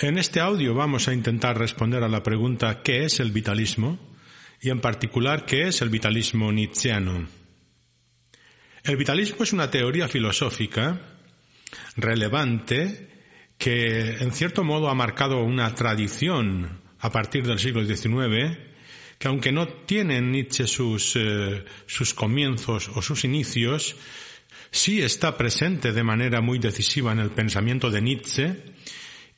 En este audio vamos a intentar responder a la pregunta ¿qué es el vitalismo? y en particular ¿qué es el vitalismo nietzscheano? El vitalismo es una teoría filosófica relevante que en cierto modo ha marcado una tradición a partir del siglo XIX que aunque no tiene en Nietzsche sus, eh, sus comienzos o sus inicios, sí está presente de manera muy decisiva en el pensamiento de Nietzsche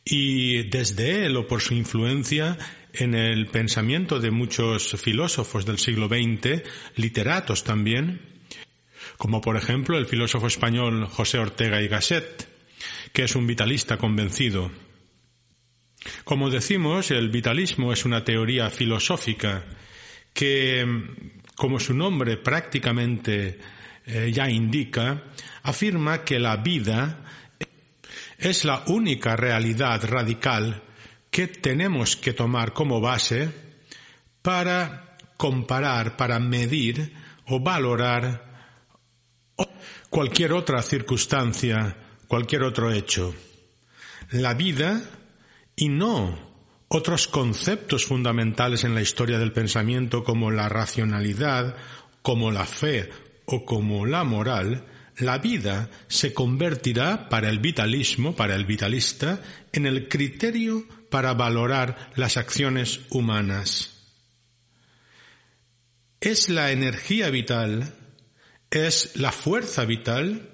y desde él o por su influencia en el pensamiento de muchos filósofos del siglo XX, literatos también, como por ejemplo el filósofo español José Ortega y Gasset, que es un vitalista convencido. Como decimos, el vitalismo es una teoría filosófica que, como su nombre prácticamente eh, ya indica, afirma que la vida es la única realidad radical que tenemos que tomar como base para comparar, para medir o valorar cualquier otra circunstancia, cualquier otro hecho. La vida y no otros conceptos fundamentales en la historia del pensamiento como la racionalidad, como la fe o como la moral, la vida se convertirá para el vitalismo, para el vitalista, en el criterio para valorar las acciones humanas. Es la energía vital, es la fuerza vital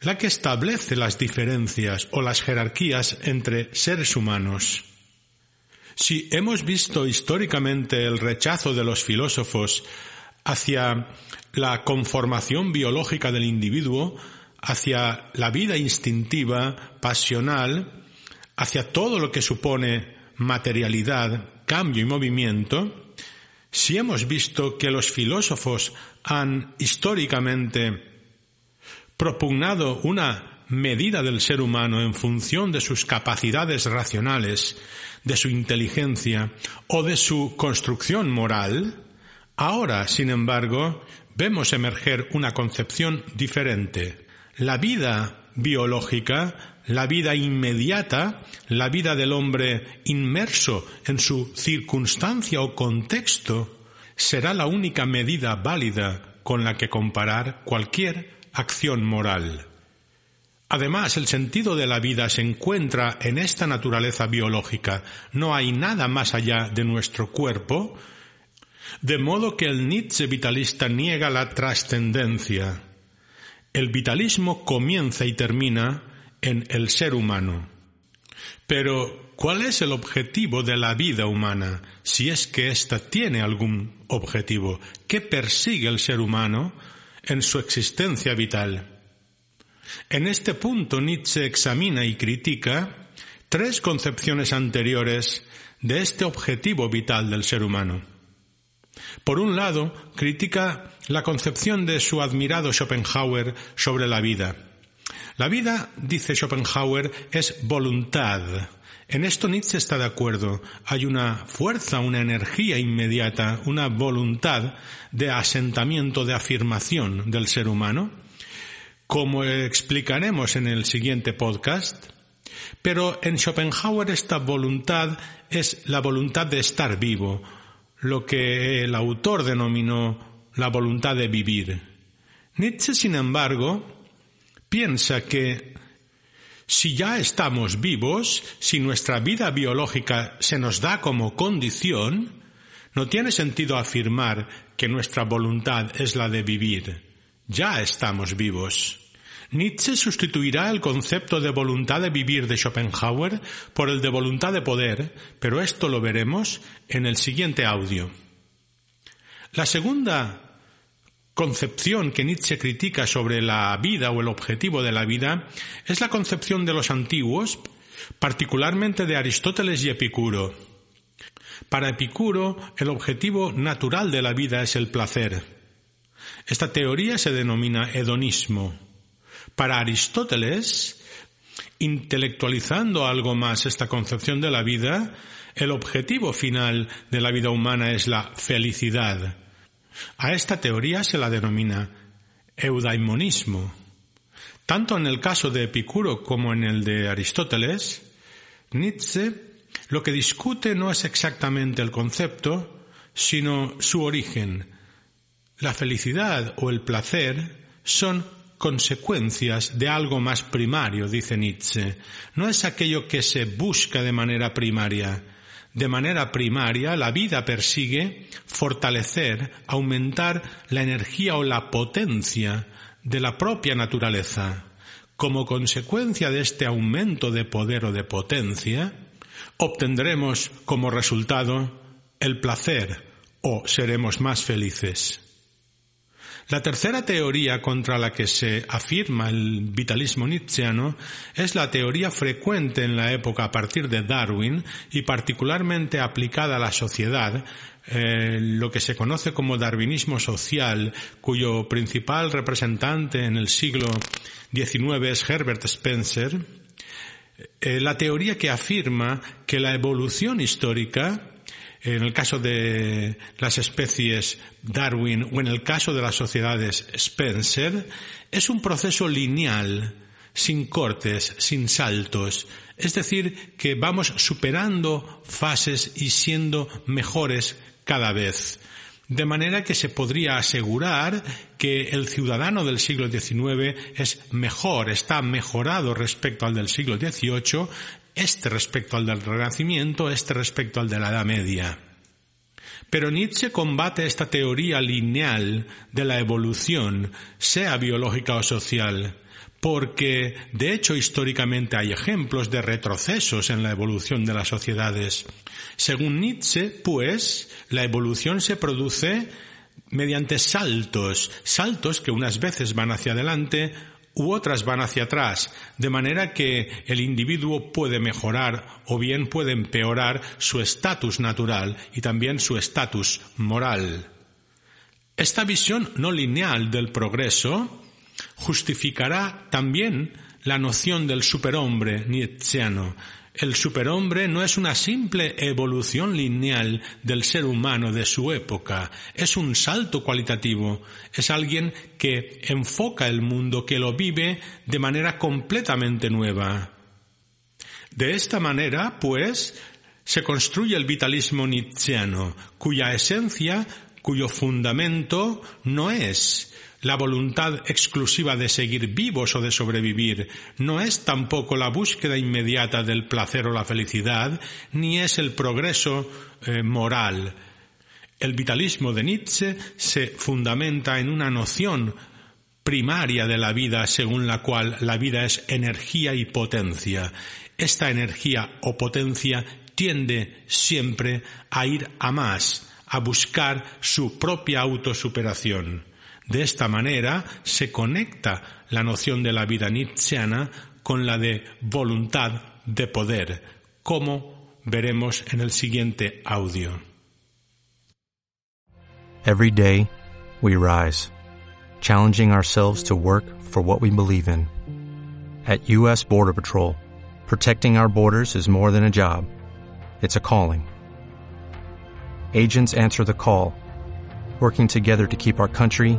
la que establece las diferencias o las jerarquías entre seres humanos. Si hemos visto históricamente el rechazo de los filósofos hacia la conformación biológica del individuo, hacia la vida instintiva, pasional, hacia todo lo que supone materialidad, cambio y movimiento, si hemos visto que los filósofos han históricamente propugnado una medida del ser humano en función de sus capacidades racionales, de su inteligencia o de su construcción moral, ahora, sin embargo, vemos emerger una concepción diferente. La vida biológica, la vida inmediata, la vida del hombre inmerso en su circunstancia o contexto, será la única medida válida con la que comparar cualquier acción moral. Además, el sentido de la vida se encuentra en esta naturaleza biológica. No hay nada más allá de nuestro cuerpo, de modo que el Nietzsche vitalista niega la trascendencia. El vitalismo comienza y termina en el ser humano. Pero, ¿cuál es el objetivo de la vida humana? Si es que ésta tiene algún objetivo. ¿Qué persigue el ser humano en su existencia vital? En este punto Nietzsche examina y critica tres concepciones anteriores de este objetivo vital del ser humano. Por un lado, critica la concepción de su admirado Schopenhauer sobre la vida. La vida, dice Schopenhauer, es voluntad. En esto Nietzsche está de acuerdo. Hay una fuerza, una energía inmediata, una voluntad de asentamiento, de afirmación del ser humano, como explicaremos en el siguiente podcast. Pero en Schopenhauer esta voluntad es la voluntad de estar vivo, lo que el autor denominó la voluntad de vivir. Nietzsche, sin embargo, piensa que si ya estamos vivos, si nuestra vida biológica se nos da como condición, no tiene sentido afirmar que nuestra voluntad es la de vivir. Ya estamos vivos. Nietzsche sustituirá el concepto de voluntad de vivir de Schopenhauer por el de voluntad de poder, pero esto lo veremos en el siguiente audio. La segunda concepción que Nietzsche critica sobre la vida o el objetivo de la vida es la concepción de los antiguos particularmente de Aristóteles y Epicuro. Para Epicuro, el objetivo natural de la vida es el placer. Esta teoría se denomina hedonismo. Para Aristóteles, intelectualizando algo más esta concepción de la vida, el objetivo final de la vida humana es la felicidad. A esta teoría se la denomina eudaimonismo. Tanto en el caso de Epicuro como en el de Aristóteles, Nietzsche lo que discute no es exactamente el concepto, sino su origen. La felicidad o el placer son consecuencias de algo más primario, dice Nietzsche. No es aquello que se busca de manera primaria. De manera primaria, la vida persigue fortalecer, aumentar la energía o la potencia de la propia naturaleza. Como consecuencia de este aumento de poder o de potencia, obtendremos como resultado el placer o seremos más felices. La tercera teoría contra la que se afirma el vitalismo nietzscheano es la teoría frecuente en la época a partir de Darwin y particularmente aplicada a la sociedad, eh, lo que se conoce como darwinismo social, cuyo principal representante en el siglo XIX es Herbert Spencer, eh, la teoría que afirma que la evolución histórica en el caso de las especies Darwin o en el caso de las sociedades Spencer, es un proceso lineal, sin cortes, sin saltos. Es decir, que vamos superando fases y siendo mejores cada vez. De manera que se podría asegurar que el ciudadano del siglo XIX es mejor, está mejorado respecto al del siglo XVIII este respecto al del Renacimiento, este respecto al de la Edad Media. Pero Nietzsche combate esta teoría lineal de la evolución, sea biológica o social, porque de hecho históricamente hay ejemplos de retrocesos en la evolución de las sociedades. Según Nietzsche, pues, la evolución se produce mediante saltos, saltos que unas veces van hacia adelante, u otras van hacia atrás, de manera que el individuo puede mejorar o bien puede empeorar su estatus natural y también su estatus moral. Esta visión no lineal del progreso justificará también la noción del superhombre nietzscheano, el superhombre no es una simple evolución lineal del ser humano de su época, es un salto cualitativo, es alguien que enfoca el mundo, que lo vive de manera completamente nueva. De esta manera, pues, se construye el vitalismo nietzscheano, cuya esencia, cuyo fundamento no es la voluntad exclusiva de seguir vivos o de sobrevivir no es tampoco la búsqueda inmediata del placer o la felicidad, ni es el progreso eh, moral. El vitalismo de Nietzsche se fundamenta en una noción primaria de la vida según la cual la vida es energía y potencia. Esta energía o potencia tiende siempre a ir a más, a buscar su propia autosuperación. De esta manera se conecta la noción de la vida nietzscheana con la de voluntad de poder, como veremos en el siguiente audio. Every day, we rise, challenging ourselves to work for what we believe in. At U.S. Border Patrol, protecting our borders is more than a job. It's a calling. Agents answer the call working together to keep our country